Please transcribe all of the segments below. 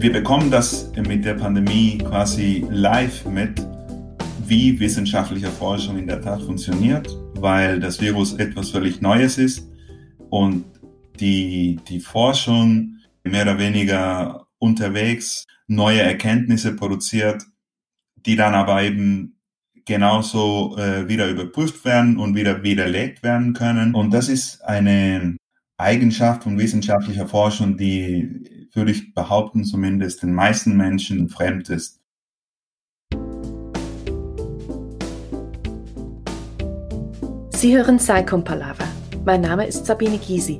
Wir bekommen das mit der Pandemie quasi live mit, wie wissenschaftliche Forschung in der Tat funktioniert, weil das Virus etwas völlig Neues ist und die, die Forschung mehr oder weniger unterwegs neue Erkenntnisse produziert, die dann aber eben genauso äh, wieder überprüft werden und wieder widerlegt werden können. Und das ist eine Eigenschaft von wissenschaftlicher Forschung, die, würde ich behaupten, zumindest den meisten Menschen fremd ist. Sie hören Psychom Palaver. Mein Name ist Sabine Gysi.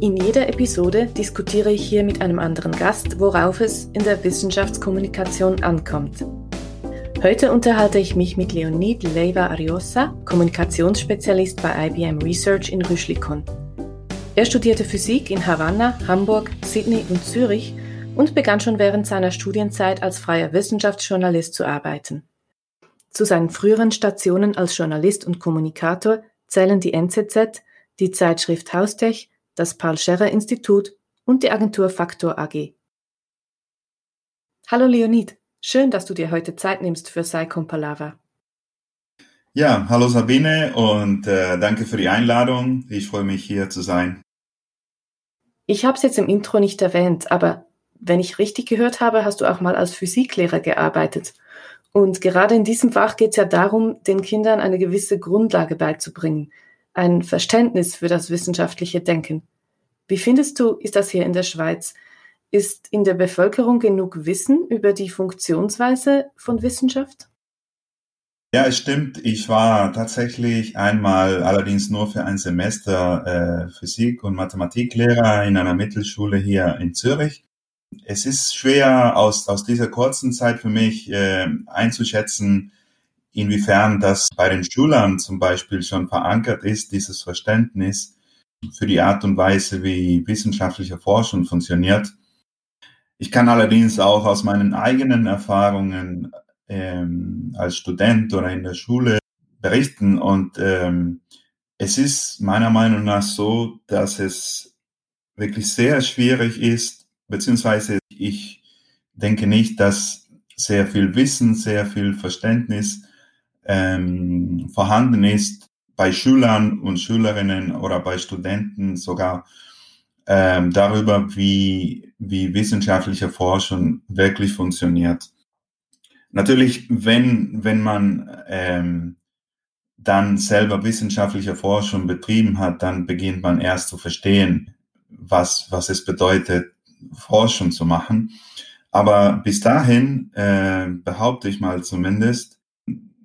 In jeder Episode diskutiere ich hier mit einem anderen Gast, worauf es in der Wissenschaftskommunikation ankommt. Heute unterhalte ich mich mit Leonid Leiva Ariosa, Kommunikationsspezialist bei IBM Research in Rüschlikon. Er studierte Physik in Havanna, Hamburg, Sydney und Zürich und begann schon während seiner Studienzeit als freier Wissenschaftsjournalist zu arbeiten. Zu seinen früheren Stationen als Journalist und Kommunikator zählen die NZZ, die Zeitschrift Haustech, das Paul-Scherrer-Institut und die Agentur Faktor AG. Hallo Leonid, schön, dass du dir heute Zeit nimmst für Saicom Palava. Ja, hallo Sabine und äh, danke für die Einladung. Ich freue mich hier zu sein. Ich habe es jetzt im Intro nicht erwähnt, aber wenn ich richtig gehört habe, hast du auch mal als Physiklehrer gearbeitet. Und gerade in diesem Fach geht es ja darum, den Kindern eine gewisse Grundlage beizubringen, ein Verständnis für das wissenschaftliche Denken. Wie findest du, ist das hier in der Schweiz? Ist in der Bevölkerung genug Wissen über die Funktionsweise von Wissenschaft? Ja, es stimmt. Ich war tatsächlich einmal, allerdings nur für ein Semester, äh, Physik- und Mathematiklehrer in einer Mittelschule hier in Zürich. Es ist schwer aus, aus dieser kurzen Zeit für mich äh, einzuschätzen, inwiefern das bei den Schülern zum Beispiel schon verankert ist, dieses Verständnis für die Art und Weise, wie wissenschaftliche Forschung funktioniert. Ich kann allerdings auch aus meinen eigenen Erfahrungen ähm, als Student oder in der Schule berichten. Und ähm, es ist meiner Meinung nach so, dass es wirklich sehr schwierig ist, beziehungsweise ich denke nicht, dass sehr viel Wissen, sehr viel Verständnis ähm, vorhanden ist bei Schülern und Schülerinnen oder bei Studenten sogar ähm, darüber, wie, wie wissenschaftliche Forschung wirklich funktioniert. Natürlich, wenn, wenn man ähm, dann selber wissenschaftliche Forschung betrieben hat, dann beginnt man erst zu verstehen, was, was es bedeutet, Forschung zu machen. Aber bis dahin, äh, behaupte ich mal zumindest,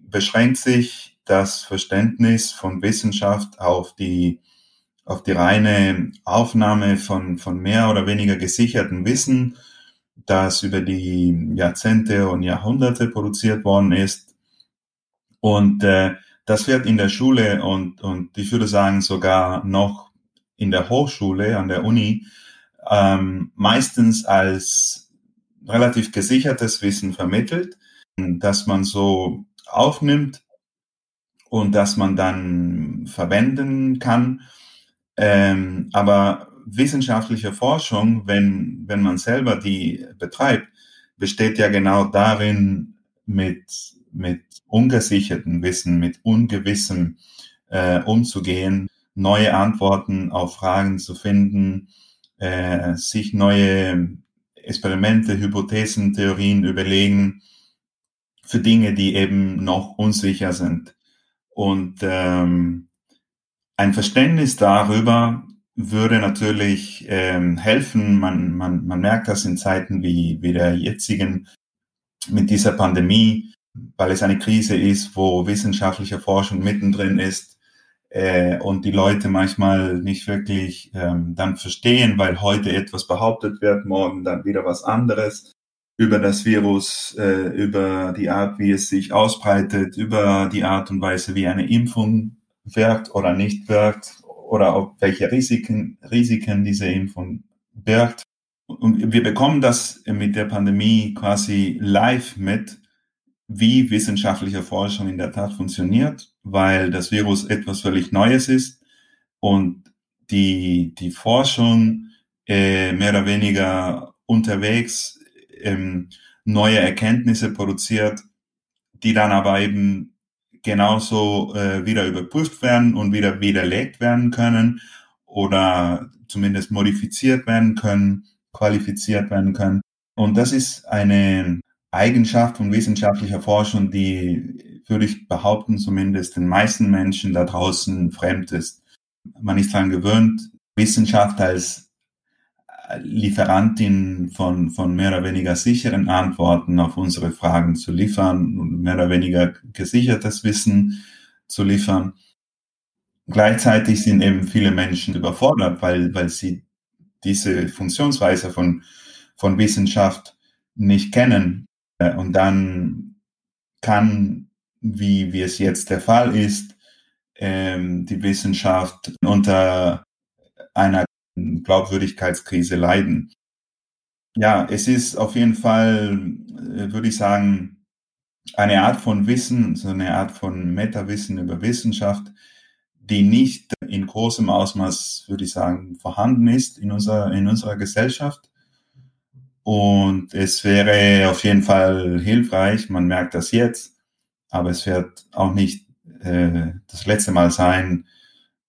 beschränkt sich das Verständnis von Wissenschaft auf die, auf die reine Aufnahme von, von mehr oder weniger gesicherten Wissen das über die Jahrzehnte und Jahrhunderte produziert worden ist. Und äh, das wird in der Schule und, und ich würde sagen sogar noch in der Hochschule, an der Uni, ähm, meistens als relativ gesichertes Wissen vermittelt, dass man so aufnimmt und dass man dann verwenden kann. Ähm, aber wissenschaftliche Forschung, wenn, wenn man selber die betreibt, besteht ja genau darin, mit, mit ungesichertem Wissen, mit ungewissem äh, umzugehen, neue Antworten auf Fragen zu finden, äh, sich neue Experimente, Hypothesen, Theorien überlegen für Dinge, die eben noch unsicher sind. Und ähm, ein Verständnis darüber, würde natürlich ähm, helfen. Man, man, man merkt das in Zeiten wie, wie der jetzigen mit dieser Pandemie, weil es eine Krise ist, wo wissenschaftliche Forschung mittendrin ist äh, und die Leute manchmal nicht wirklich ähm, dann verstehen, weil heute etwas behauptet wird, morgen dann wieder was anderes über das Virus, äh, über die Art, wie es sich ausbreitet, über die Art und Weise, wie eine Impfung wirkt oder nicht wirkt oder auf welche Risiken, Risiken diese Impfung birgt. Und wir bekommen das mit der Pandemie quasi live mit, wie wissenschaftliche Forschung in der Tat funktioniert, weil das Virus etwas völlig Neues ist und die, die Forschung äh, mehr oder weniger unterwegs ähm, neue Erkenntnisse produziert, die dann aber eben genauso äh, wieder überprüft werden und wieder widerlegt werden können oder zumindest modifiziert werden können, qualifiziert werden können. Und das ist eine Eigenschaft von wissenschaftlicher Forschung, die, würde ich behaupten, zumindest den meisten Menschen da draußen fremd ist. Man ist daran gewöhnt, Wissenschaft als Lieferantin von, von mehr oder weniger sicheren Antworten auf unsere Fragen zu liefern und mehr oder weniger gesichertes Wissen zu liefern. Gleichzeitig sind eben viele Menschen überfordert, weil, weil sie diese Funktionsweise von, von Wissenschaft nicht kennen. Und dann kann, wie, wie es jetzt der Fall ist, ähm, die Wissenschaft unter einer Glaubwürdigkeitskrise leiden. Ja, es ist auf jeden Fall, äh, würde ich sagen, eine Art von Wissen, so eine Art von Metawissen über Wissenschaft, die nicht in großem Ausmaß, würde ich sagen, vorhanden ist in unserer, in unserer Gesellschaft. Und es wäre auf jeden Fall hilfreich, man merkt das jetzt, aber es wird auch nicht äh, das letzte Mal sein,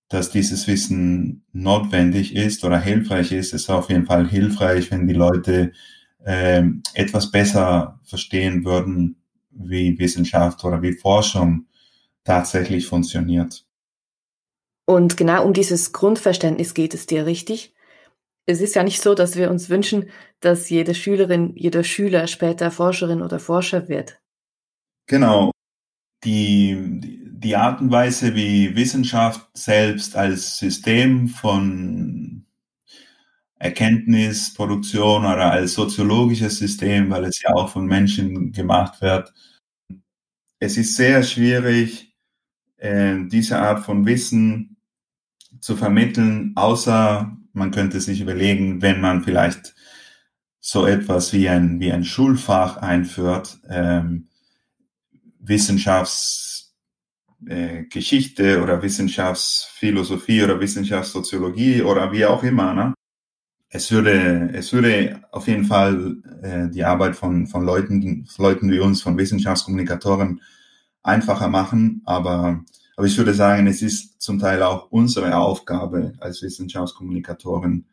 dass dieses Wissen notwendig ist oder hilfreich ist. Es ist auf jeden Fall hilfreich, wenn die Leute äh, etwas besser verstehen würden, wie Wissenschaft oder wie Forschung tatsächlich funktioniert. Und genau um dieses Grundverständnis geht es dir, richtig? Es ist ja nicht so, dass wir uns wünschen, dass jede Schülerin, jeder Schüler später Forscherin oder Forscher wird. Genau. Die, die Art und Weise, wie Wissenschaft selbst als System von Erkenntnisproduktion oder als soziologisches System, weil es ja auch von Menschen gemacht wird. Es ist sehr schwierig, äh, diese Art von Wissen zu vermitteln, außer man könnte sich überlegen, wenn man vielleicht so etwas wie ein, wie ein Schulfach einführt, ähm, Wissenschafts äh, Geschichte oder Wissenschaftsphilosophie oder Wissenschaftssoziologie oder wie auch immer. Ne? Es würde, es würde auf jeden Fall äh, die Arbeit von, von Leuten, Leuten wie uns, von Wissenschaftskommunikatoren einfacher machen, aber, aber ich würde sagen, es ist zum Teil auch unsere Aufgabe als Wissenschaftskommunikatoren,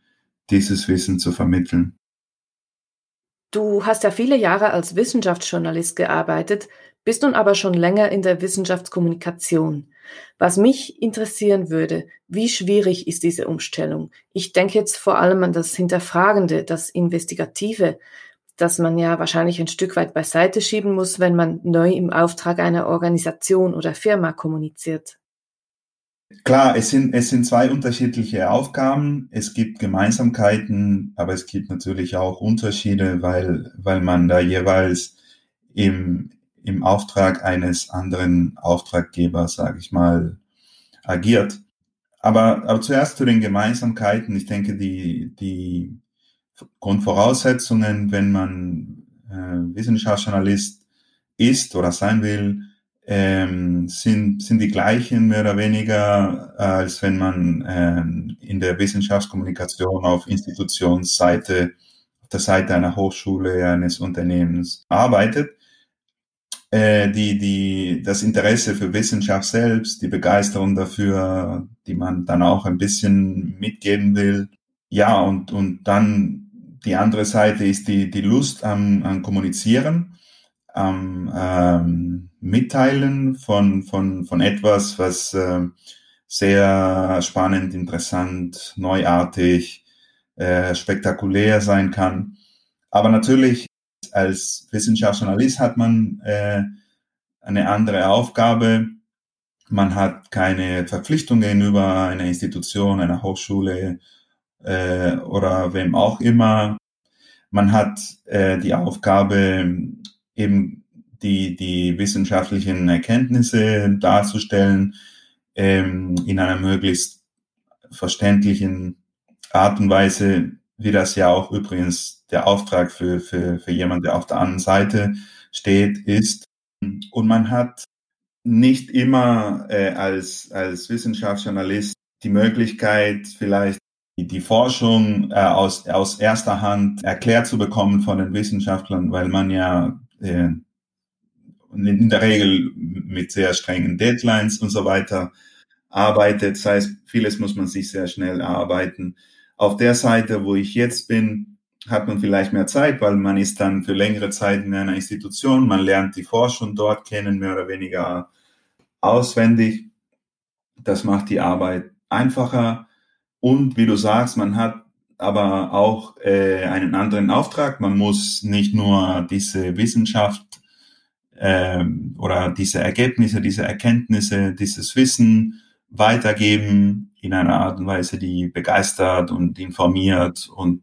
dieses Wissen zu vermitteln. Du hast ja viele Jahre als Wissenschaftsjournalist gearbeitet bist nun aber schon länger in der Wissenschaftskommunikation. Was mich interessieren würde, wie schwierig ist diese Umstellung? Ich denke jetzt vor allem an das Hinterfragende, das Investigative, das man ja wahrscheinlich ein Stück weit beiseite schieben muss, wenn man neu im Auftrag einer Organisation oder Firma kommuniziert. Klar, es sind, es sind zwei unterschiedliche Aufgaben. Es gibt Gemeinsamkeiten, aber es gibt natürlich auch Unterschiede, weil, weil man da jeweils im, im Auftrag eines anderen Auftraggebers, sage ich mal, agiert. Aber, aber zuerst zu den Gemeinsamkeiten. Ich denke, die, die Grundvoraussetzungen, wenn man äh, Wissenschaftsjournalist ist oder sein will, ähm, sind, sind die gleichen mehr oder weniger, äh, als wenn man ähm, in der Wissenschaftskommunikation auf Institutionsseite, auf der Seite einer Hochschule, eines Unternehmens arbeitet äh, die, die, das Interesse für Wissenschaft selbst, die Begeisterung dafür, die man dann auch ein bisschen mitgeben will. Ja, und, und dann die andere Seite ist die, die Lust am, am Kommunizieren, am ähm, Mitteilen von, von, von etwas, was äh, sehr spannend, interessant, neuartig, äh, spektakulär sein kann. Aber natürlich als Wissenschaftsjournalist hat man äh, eine andere Aufgabe. Man hat keine Verpflichtung gegenüber einer Institution, einer Hochschule äh, oder wem auch immer. Man hat äh, die Aufgabe, eben die, die wissenschaftlichen Erkenntnisse darzustellen ähm, in einer möglichst verständlichen Art und Weise, wie das ja auch übrigens der Auftrag für, für, für jemand, der auf der anderen Seite steht, ist. Und man hat nicht immer äh, als, als Wissenschaftsjournalist die Möglichkeit, vielleicht die Forschung äh, aus, aus erster Hand erklärt zu bekommen von den Wissenschaftlern, weil man ja äh, in der Regel mit sehr strengen Deadlines und so weiter arbeitet. Das heißt, vieles muss man sich sehr schnell erarbeiten. Auf der Seite, wo ich jetzt bin, hat man vielleicht mehr Zeit, weil man ist dann für längere Zeit in einer Institution, man lernt die Forschung dort kennen, mehr oder weniger auswendig. Das macht die Arbeit einfacher. Und wie du sagst, man hat aber auch äh, einen anderen Auftrag. Man muss nicht nur diese Wissenschaft äh, oder diese Ergebnisse, diese Erkenntnisse, dieses Wissen weitergeben in einer Art und Weise, die begeistert und informiert und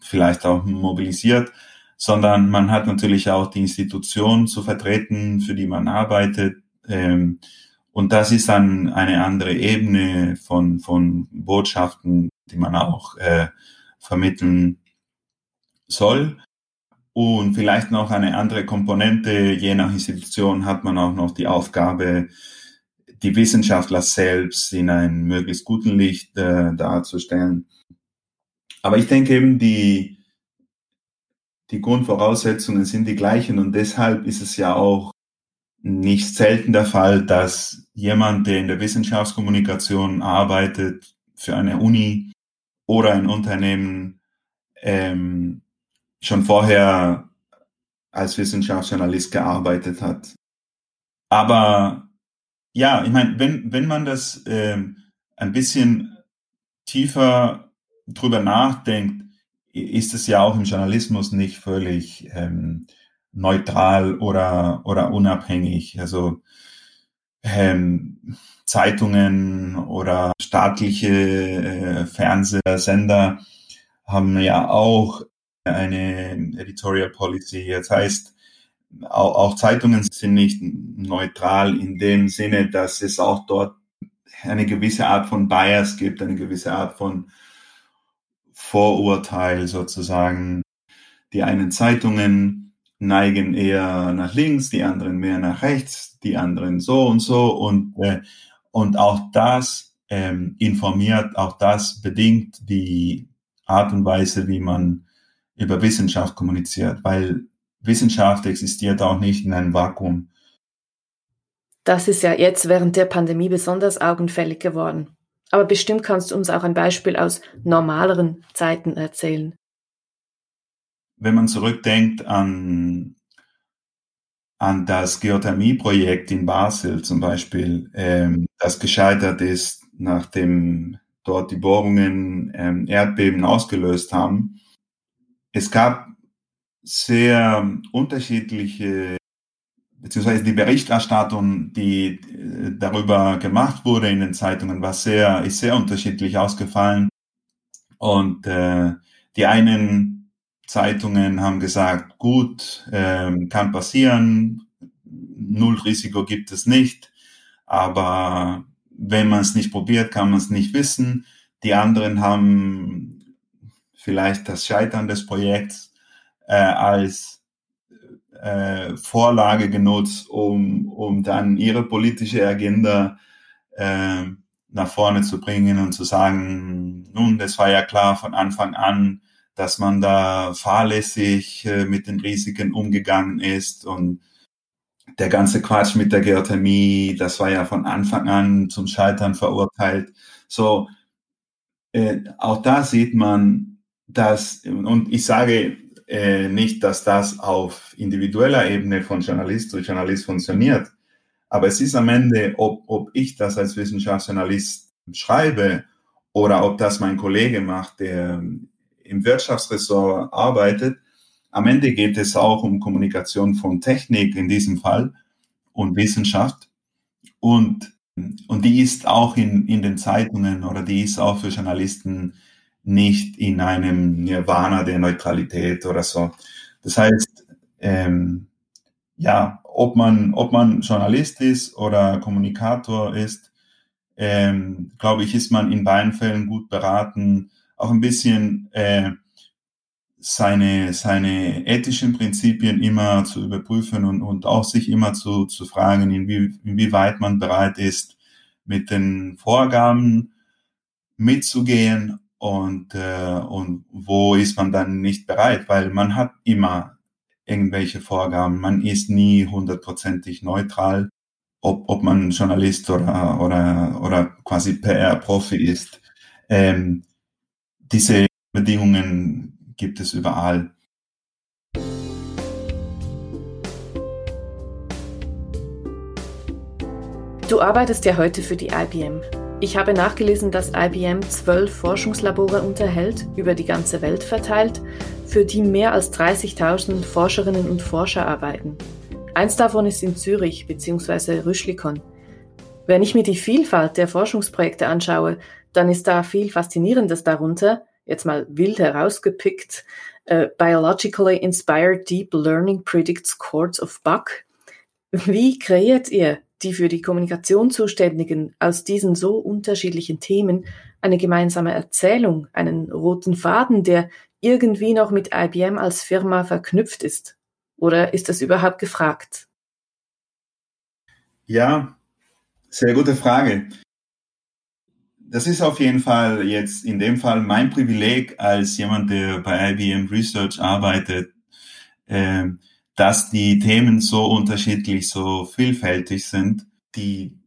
vielleicht auch mobilisiert, sondern man hat natürlich auch die Institution zu vertreten, für die man arbeitet. Ähm, und das ist dann eine andere Ebene von, von Botschaften, die man auch äh, vermitteln soll. Und vielleicht noch eine andere Komponente, je nach Institution hat man auch noch die Aufgabe, die Wissenschaftler selbst in einem möglichst guten Licht äh, darzustellen. Aber ich denke eben, die, die Grundvoraussetzungen sind die gleichen und deshalb ist es ja auch nicht selten der Fall, dass jemand, der in der Wissenschaftskommunikation arbeitet, für eine Uni oder ein Unternehmen, ähm, schon vorher als Wissenschaftsjournalist gearbeitet hat. Aber ja, ich meine, wenn, wenn man das ähm, ein bisschen tiefer drüber nachdenkt, ist es ja auch im Journalismus nicht völlig ähm, neutral oder, oder unabhängig. Also ähm, Zeitungen oder staatliche äh, Fernsehsender haben ja auch eine Editorial Policy. Das heißt, auch, auch Zeitungen sind nicht neutral in dem Sinne, dass es auch dort eine gewisse Art von Bias gibt, eine gewisse Art von Vorurteil sozusagen. Die einen Zeitungen neigen eher nach links, die anderen mehr nach rechts, die anderen so und so und, äh, und auch das ähm, informiert, auch das bedingt die Art und Weise, wie man über Wissenschaft kommuniziert, weil Wissenschaft existiert auch nicht in einem Vakuum. Das ist ja jetzt während der Pandemie besonders augenfällig geworden. Aber bestimmt kannst du uns auch ein Beispiel aus normaleren Zeiten erzählen. Wenn man zurückdenkt an, an das Geothermie-Projekt in Basel zum Beispiel, ähm, das gescheitert ist, nachdem dort die Bohrungen ähm, Erdbeben ausgelöst haben. Es gab sehr unterschiedliche, beziehungsweise die Berichterstattung, die äh, darüber gemacht wurde in den Zeitungen, war sehr, ist sehr unterschiedlich ausgefallen. Und äh, die einen Zeitungen haben gesagt, gut, äh, kann passieren, null Risiko gibt es nicht, aber wenn man es nicht probiert, kann man es nicht wissen. Die anderen haben vielleicht das Scheitern des Projekts äh, als äh, Vorlage genutzt, um, um dann ihre politische Agenda äh, nach vorne zu bringen und zu sagen, nun, das war ja klar von Anfang an, dass man da fahrlässig äh, mit den Risiken umgegangen ist und der ganze Quatsch mit der Geothermie, das war ja von Anfang an zum Scheitern verurteilt. So, äh, auch da sieht man, dass, und ich sage, äh, nicht, dass das auf individueller Ebene von Journalist zu Journalist funktioniert. Aber es ist am Ende, ob, ob ich das als Wissenschaftsjournalist schreibe oder ob das mein Kollege macht, der im Wirtschaftsressort arbeitet. Am Ende geht es auch um Kommunikation von Technik in diesem Fall und Wissenschaft. Und, und die ist auch in, in den Zeitungen oder die ist auch für Journalisten nicht in einem Nirvana der Neutralität oder so. Das heißt, ähm, ja, ob man, ob man Journalist ist oder Kommunikator ist, ähm, glaube ich, ist man in beiden Fällen gut beraten, auch ein bisschen äh, seine, seine ethischen Prinzipien immer zu überprüfen und, und auch sich immer zu, zu fragen, inwie, inwieweit man bereit ist, mit den Vorgaben mitzugehen und, äh, und wo ist man dann nicht bereit, weil man hat immer irgendwelche Vorgaben. Man ist nie hundertprozentig neutral, ob, ob man Journalist oder, oder, oder quasi PR-Profi ist. Ähm, diese Bedingungen gibt es überall. Du arbeitest ja heute für die IBM. Ich habe nachgelesen, dass IBM zwölf Forschungslabore unterhält, über die ganze Welt verteilt, für die mehr als 30.000 Forscherinnen und Forscher arbeiten. Eins davon ist in Zürich bzw. Rüschlikon. Wenn ich mir die Vielfalt der Forschungsprojekte anschaue, dann ist da viel Faszinierendes darunter, jetzt mal wild herausgepickt, uh, Biologically Inspired Deep Learning Predicts Chords of Bach. Wie kreiert ihr die für die Kommunikation Zuständigen aus diesen so unterschiedlichen Themen eine gemeinsame Erzählung, einen roten Faden, der irgendwie noch mit IBM als Firma verknüpft ist? Oder ist das überhaupt gefragt? Ja, sehr gute Frage. Das ist auf jeden Fall jetzt in dem Fall mein Privileg als jemand, der bei IBM Research arbeitet, äh, dass die Themen so unterschiedlich, so vielfältig sind. Die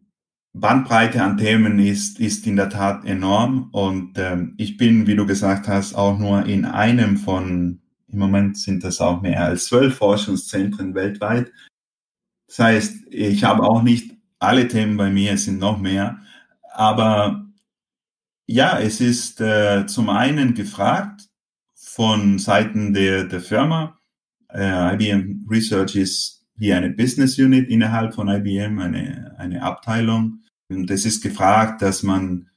Bandbreite an Themen ist, ist in der Tat enorm und ähm, ich bin, wie du gesagt hast, auch nur in einem von, im Moment sind das auch mehr als zwölf Forschungszentren weltweit. Das heißt, ich habe auch nicht alle Themen bei mir, es sind noch mehr, aber ja, es ist äh, zum einen gefragt von Seiten der, der Firma, äh, IBM Research ist wie eine Business Unit innerhalb von IBM, eine, eine Abteilung. Und es ist gefragt, dass man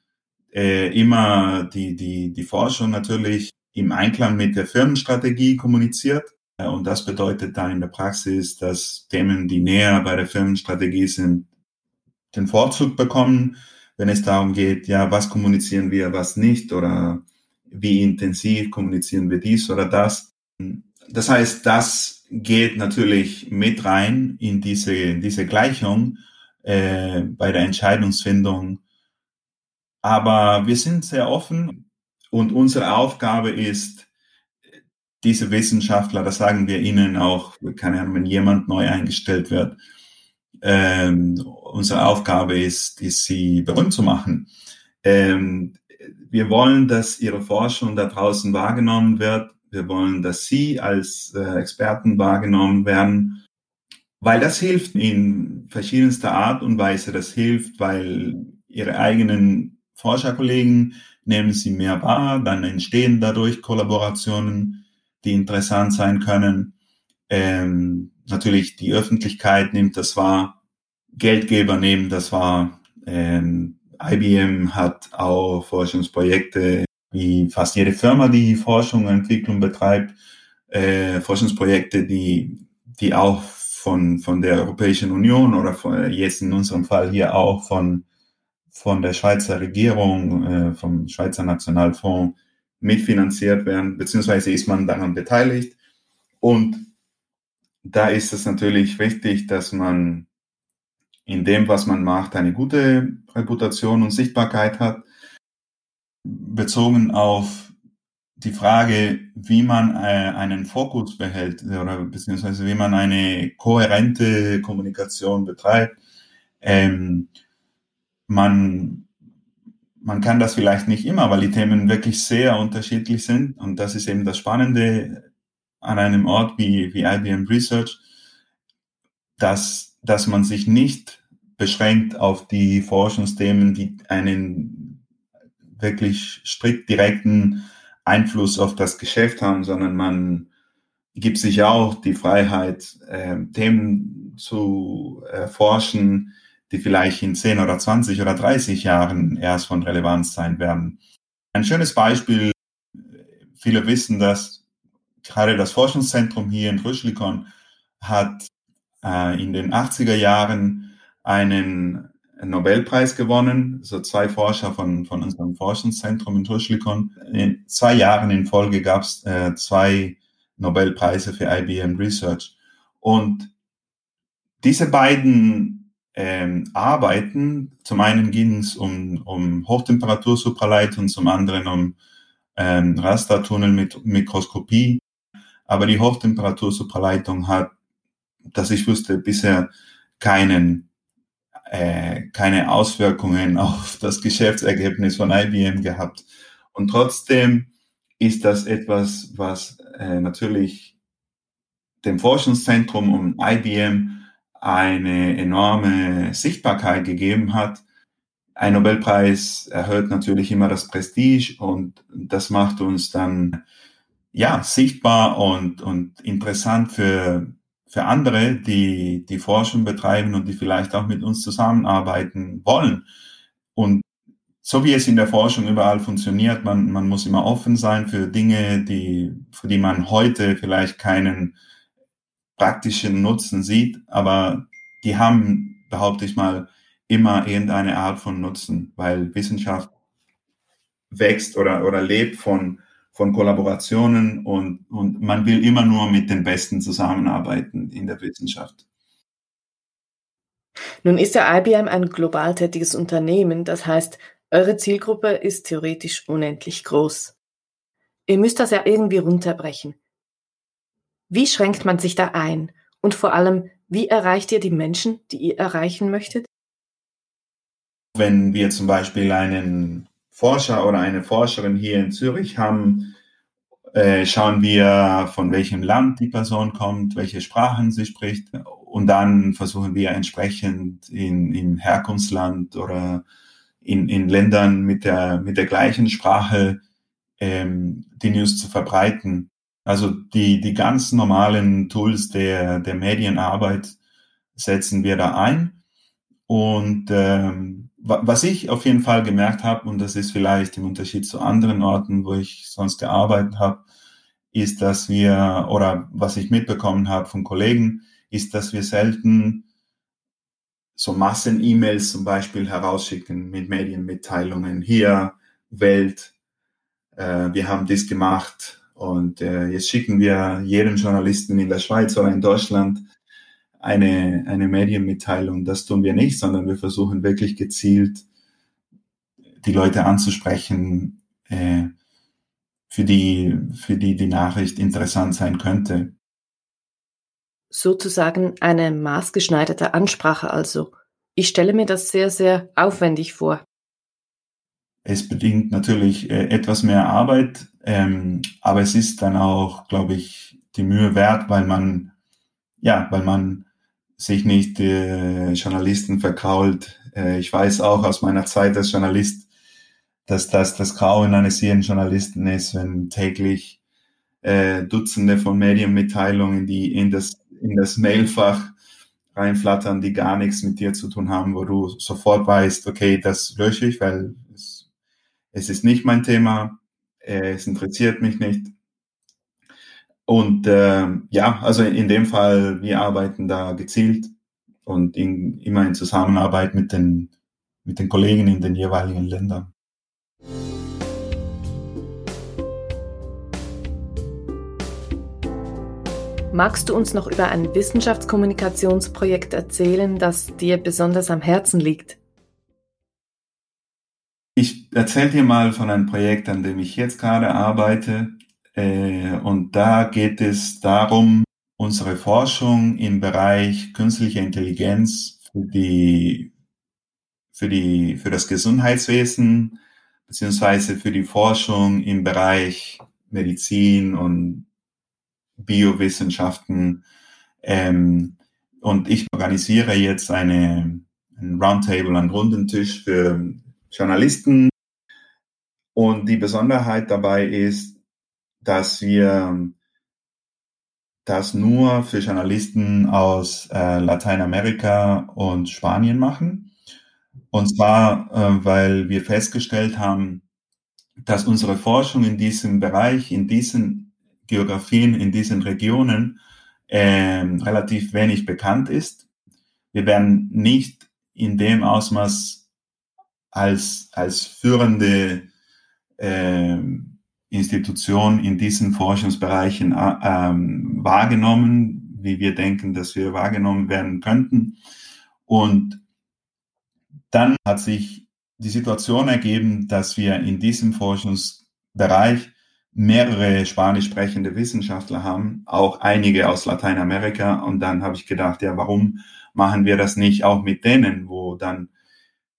äh, immer die, die, die Forschung natürlich im Einklang mit der Firmenstrategie kommuniziert. Äh, und das bedeutet dann in der Praxis, dass Themen, die näher bei der Firmenstrategie sind, den Vorzug bekommen, wenn es darum geht, ja, was kommunizieren wir, was nicht oder wie intensiv kommunizieren wir dies oder das. Das heißt, das geht natürlich mit rein in diese, in diese Gleichung äh, bei der Entscheidungsfindung. Aber wir sind sehr offen und unsere Aufgabe ist, diese Wissenschaftler, das sagen wir ihnen auch, keine Ahnung, wenn jemand neu eingestellt wird, ähm, unsere Aufgabe ist, ist, sie berühmt zu machen. Ähm, wir wollen, dass ihre Forschung da draußen wahrgenommen wird wir wollen, dass Sie als äh, Experten wahrgenommen werden, weil das hilft in verschiedenster Art und Weise. Das hilft, weil Ihre eigenen Forscherkollegen nehmen Sie mehr wahr, dann entstehen dadurch Kollaborationen, die interessant sein können. Ähm, natürlich die Öffentlichkeit nimmt das wahr, Geldgeber nehmen das wahr. Ähm, IBM hat auch Forschungsprojekte wie fast jede Firma, die Forschung und Entwicklung betreibt, äh, Forschungsprojekte, die, die auch von, von der Europäischen Union oder von, jetzt in unserem Fall hier auch von, von der Schweizer Regierung, äh, vom Schweizer Nationalfonds mitfinanziert werden, beziehungsweise ist man daran beteiligt. Und da ist es natürlich wichtig, dass man in dem, was man macht, eine gute Reputation und Sichtbarkeit hat bezogen auf die Frage, wie man äh, einen Fokus behält oder beziehungsweise wie man eine kohärente Kommunikation betreibt. Ähm, man, man kann das vielleicht nicht immer, weil die Themen wirklich sehr unterschiedlich sind. Und das ist eben das Spannende an einem Ort wie, wie IBM Research, dass, dass man sich nicht beschränkt auf die Forschungsthemen, die einen wirklich strikt direkten Einfluss auf das Geschäft haben, sondern man gibt sich auch die Freiheit, äh, Themen zu erforschen, die vielleicht in 10 oder 20 oder 30 Jahren erst von Relevanz sein werden. Ein schönes Beispiel, viele wissen, dass gerade das Forschungszentrum hier in Rüschlikon hat äh, in den 80er Jahren einen Nobelpreis gewonnen, so zwei Forscher von, von unserem Forschungszentrum in Tuschlikon. In zwei Jahren in Folge gab es äh, zwei Nobelpreise für IBM Research. Und diese beiden ähm, Arbeiten, zum einen ging es um, um Hochtemperatursupraleit und zum anderen um, ähm, Rastertunnel mit Mikroskopie. Aber die Hochtemperatursupraleitung hat, dass ich wusste, bisher keinen, äh, keine Auswirkungen auf das Geschäftsergebnis von IBM gehabt. Und trotzdem ist das etwas, was äh, natürlich dem Forschungszentrum um IBM eine enorme Sichtbarkeit gegeben hat. Ein Nobelpreis erhöht natürlich immer das Prestige und das macht uns dann ja sichtbar und, und interessant für, für andere, die die Forschung betreiben und die vielleicht auch mit uns zusammenarbeiten wollen. Und so wie es in der Forschung überall funktioniert, man, man muss immer offen sein für Dinge, die, für die man heute vielleicht keinen praktischen Nutzen sieht, aber die haben, behaupte ich mal, immer irgendeine Art von Nutzen, weil Wissenschaft wächst oder, oder lebt von, von Kollaborationen und, und man will immer nur mit den Besten zusammenarbeiten in der Wissenschaft. Nun ist ja IBM ein global tätiges Unternehmen, das heißt, eure Zielgruppe ist theoretisch unendlich groß. Ihr müsst das ja irgendwie runterbrechen. Wie schränkt man sich da ein? Und vor allem, wie erreicht ihr die Menschen, die ihr erreichen möchtet? Wenn wir zum Beispiel einen Forscher oder eine Forscherin hier in Zürich haben, äh, schauen wir, von welchem Land die Person kommt, welche Sprachen sie spricht. Und dann versuchen wir entsprechend in, im Herkunftsland oder in, in Ländern mit der, mit der gleichen Sprache ähm, die News zu verbreiten. Also die, die ganz normalen Tools der, der Medienarbeit setzen wir da ein. Und ähm, was ich auf jeden Fall gemerkt habe, und das ist vielleicht im Unterschied zu anderen Orten, wo ich sonst gearbeitet habe, ist, dass wir, oder was ich mitbekommen habe von Kollegen, ist, dass wir selten so Massen-E-Mails zum Beispiel herausschicken mit Medienmitteilungen. Hier, Welt, äh, wir haben das gemacht und äh, jetzt schicken wir jedem Journalisten in der Schweiz oder in Deutschland eine, eine Medienmitteilung. Das tun wir nicht, sondern wir versuchen wirklich gezielt die Leute anzusprechen, äh, für die, für die die Nachricht interessant sein könnte sozusagen eine maßgeschneiderte Ansprache also. Ich stelle mir das sehr, sehr aufwendig vor. Es bedingt natürlich äh, etwas mehr Arbeit, ähm, aber es ist dann auch, glaube ich, die Mühe wert, weil man, ja, weil man sich nicht äh, Journalisten verkrault. Äh, ich weiß auch aus meiner Zeit als Journalist, dass das das Grauen eines jeden Journalisten ist, wenn täglich äh, Dutzende von Medienmitteilungen, die in das in das Mailfach reinflattern, die gar nichts mit dir zu tun haben, wo du sofort weißt, okay, das lösche ich, weil es, es ist nicht mein Thema, äh, es interessiert mich nicht. Und äh, ja, also in dem Fall, wir arbeiten da gezielt und in, immer in Zusammenarbeit mit den, mit den Kollegen in den jeweiligen Ländern. Magst du uns noch über ein Wissenschaftskommunikationsprojekt erzählen, das dir besonders am Herzen liegt? Ich erzähle dir mal von einem Projekt, an dem ich jetzt gerade arbeite. Äh, und da geht es darum, unsere Forschung im Bereich künstliche Intelligenz für die, für die, für das Gesundheitswesen beziehungsweise für die Forschung im Bereich Medizin und Biowissenschaften. Ähm, und ich organisiere jetzt eine, ein Roundtable, einen runden Tisch für Journalisten. Und die Besonderheit dabei ist, dass wir das nur für Journalisten aus äh, Lateinamerika und Spanien machen. Und zwar, äh, weil wir festgestellt haben, dass unsere Forschung in diesem Bereich, in diesen Geografien in diesen Regionen äh, relativ wenig bekannt ist. Wir werden nicht in dem Ausmaß als, als führende äh, Institution in diesen Forschungsbereichen äh, ähm, wahrgenommen, wie wir denken, dass wir wahrgenommen werden könnten. Und dann hat sich die Situation ergeben, dass wir in diesem Forschungs Bereich mehrere spanisch sprechende Wissenschaftler haben, auch einige aus Lateinamerika. Und dann habe ich gedacht, ja, warum machen wir das nicht auch mit denen, wo dann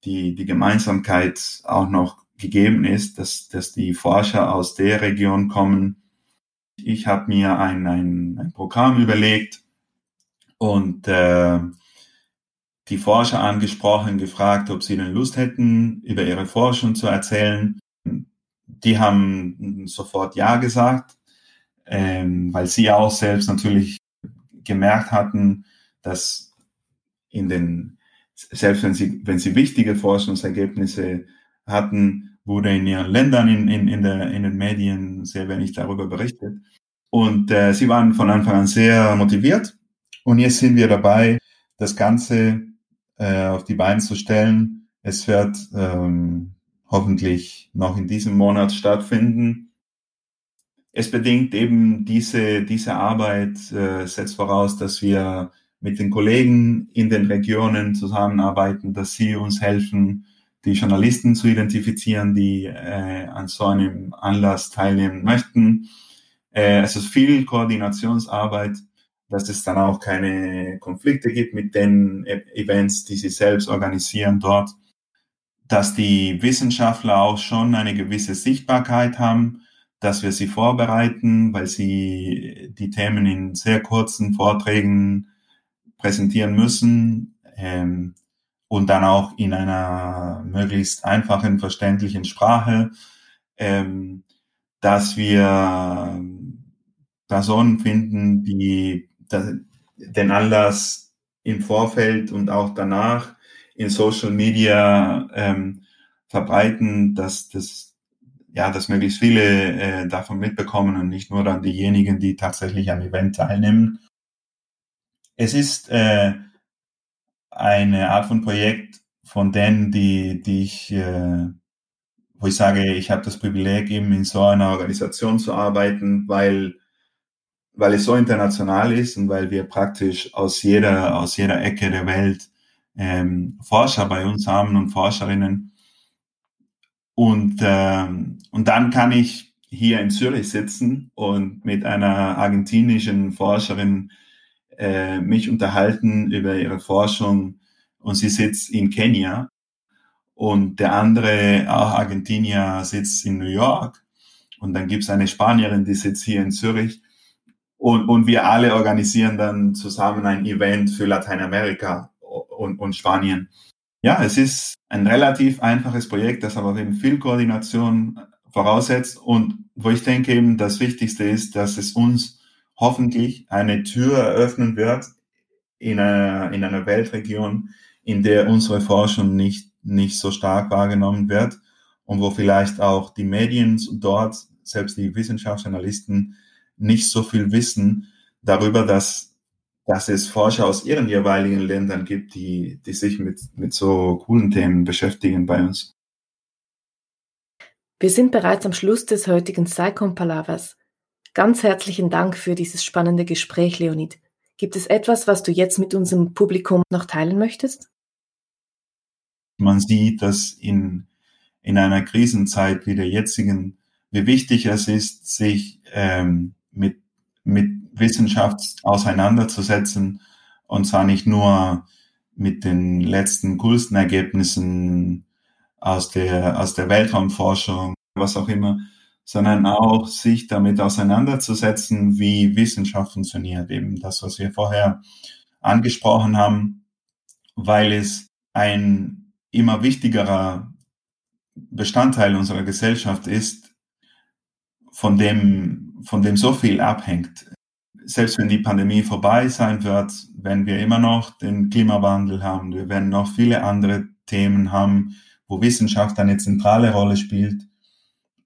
die, die Gemeinsamkeit auch noch gegeben ist, dass, dass die Forscher aus der Region kommen. Ich habe mir ein, ein, ein Programm überlegt und äh, die Forscher angesprochen, gefragt, ob sie denn Lust hätten, über ihre Forschung zu erzählen die haben sofort Ja gesagt, ähm, weil sie auch selbst natürlich gemerkt hatten, dass in den, selbst wenn sie, wenn sie wichtige Forschungsergebnisse hatten, wurde in ihren Ländern, in, in, in, der, in den Medien sehr wenig darüber berichtet. Und äh, sie waren von Anfang an sehr motiviert. Und jetzt sind wir dabei, das Ganze äh, auf die Beine zu stellen. Es wird ähm, hoffentlich noch in diesem Monat stattfinden. Es bedingt eben diese, diese Arbeit, äh, setzt voraus, dass wir mit den Kollegen in den Regionen zusammenarbeiten, dass sie uns helfen, die Journalisten zu identifizieren, die äh, an so einem Anlass teilnehmen möchten. Äh, es ist viel Koordinationsarbeit, dass es dann auch keine Konflikte gibt mit den e Events, die sie selbst organisieren dort dass die Wissenschaftler auch schon eine gewisse Sichtbarkeit haben, dass wir sie vorbereiten, weil sie die Themen in sehr kurzen Vorträgen präsentieren müssen ähm, und dann auch in einer möglichst einfachen, verständlichen Sprache, ähm, dass wir Personen finden, die den Anlass im Vorfeld und auch danach in Social Media ähm, verbreiten, dass das ja, dass möglichst viele äh, davon mitbekommen und nicht nur dann diejenigen, die tatsächlich am Event teilnehmen. Es ist äh, eine Art von Projekt von denen, die, die ich, äh, wo ich sage, ich habe das Privileg, eben in so einer Organisation zu arbeiten, weil, weil es so international ist und weil wir praktisch aus jeder, aus jeder Ecke der Welt ähm, Forscher bei uns haben und Forscherinnen. Und, ähm, und dann kann ich hier in Zürich sitzen und mit einer argentinischen Forscherin äh, mich unterhalten über ihre Forschung und sie sitzt in Kenia und der andere, auch Argentinier, sitzt in New York und dann gibt's eine Spanierin, die sitzt hier in Zürich und, und wir alle organisieren dann zusammen ein Event für Lateinamerika und, und Spanien. Ja, es ist ein relativ einfaches Projekt, das aber eben viel Koordination voraussetzt und wo ich denke eben das Wichtigste ist, dass es uns hoffentlich eine Tür eröffnen wird in einer, in einer Weltregion, in der unsere Forschung nicht, nicht so stark wahrgenommen wird und wo vielleicht auch die Medien dort, selbst die Wissenschaftsjournalisten, nicht so viel wissen darüber, dass dass es Forscher aus ihren jeweiligen Ländern gibt, die, die sich mit, mit so coolen Themen beschäftigen bei uns. Wir sind bereits am Schluss des heutigen Psychon Palavers. Ganz herzlichen Dank für dieses spannende Gespräch, Leonid. Gibt es etwas, was du jetzt mit unserem Publikum noch teilen möchtest? Man sieht, dass in, in einer Krisenzeit wie der jetzigen, wie wichtig es ist, sich ähm, mit, mit Wissenschaft auseinanderzusetzen und zwar nicht nur mit den letzten coolsten Ergebnissen aus der, aus der Weltraumforschung, was auch immer, sondern auch sich damit auseinanderzusetzen, wie Wissenschaft funktioniert. Eben das, was wir vorher angesprochen haben, weil es ein immer wichtigerer Bestandteil unserer Gesellschaft ist, von dem, von dem so viel abhängt selbst wenn die Pandemie vorbei sein wird, werden wir immer noch den Klimawandel haben. Wir werden noch viele andere Themen haben, wo Wissenschaft eine zentrale Rolle spielt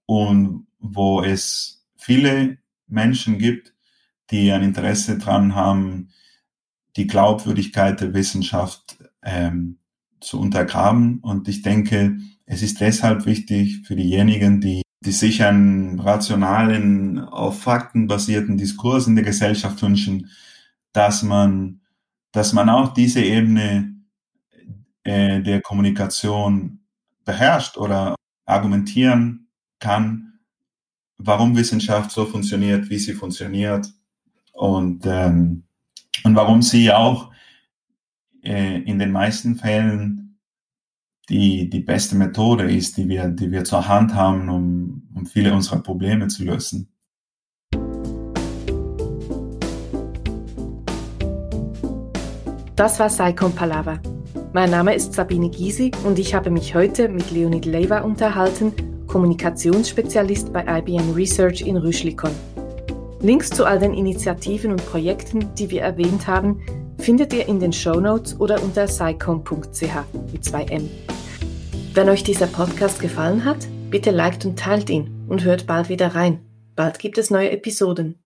und wo es viele Menschen gibt, die ein Interesse dran haben, die Glaubwürdigkeit der Wissenschaft ähm, zu untergraben. Und ich denke, es ist deshalb wichtig für diejenigen, die die sich einen rationalen, auf Fakten basierten Diskurs in der Gesellschaft wünschen, dass man, dass man auch diese Ebene äh, der Kommunikation beherrscht oder argumentieren kann warum Wissenschaft so funktioniert, wie sie funktioniert und, ähm, und warum sie auch äh, in den meisten Fällen die, die beste Methode ist, die wir, die wir zur Hand haben, um, um viele unserer Probleme zu lösen. Das war Saikon Palava. Mein Name ist Sabine Gysi und ich habe mich heute mit Leonid Leiva unterhalten, Kommunikationsspezialist bei IBM Research in Rüschlikon. Links zu all den Initiativen und Projekten, die wir erwähnt haben, findet ihr in den Show Notes oder unter saicom.ch mit 2m. Wenn euch dieser Podcast gefallen hat, bitte liked und teilt ihn und hört bald wieder rein. Bald gibt es neue Episoden.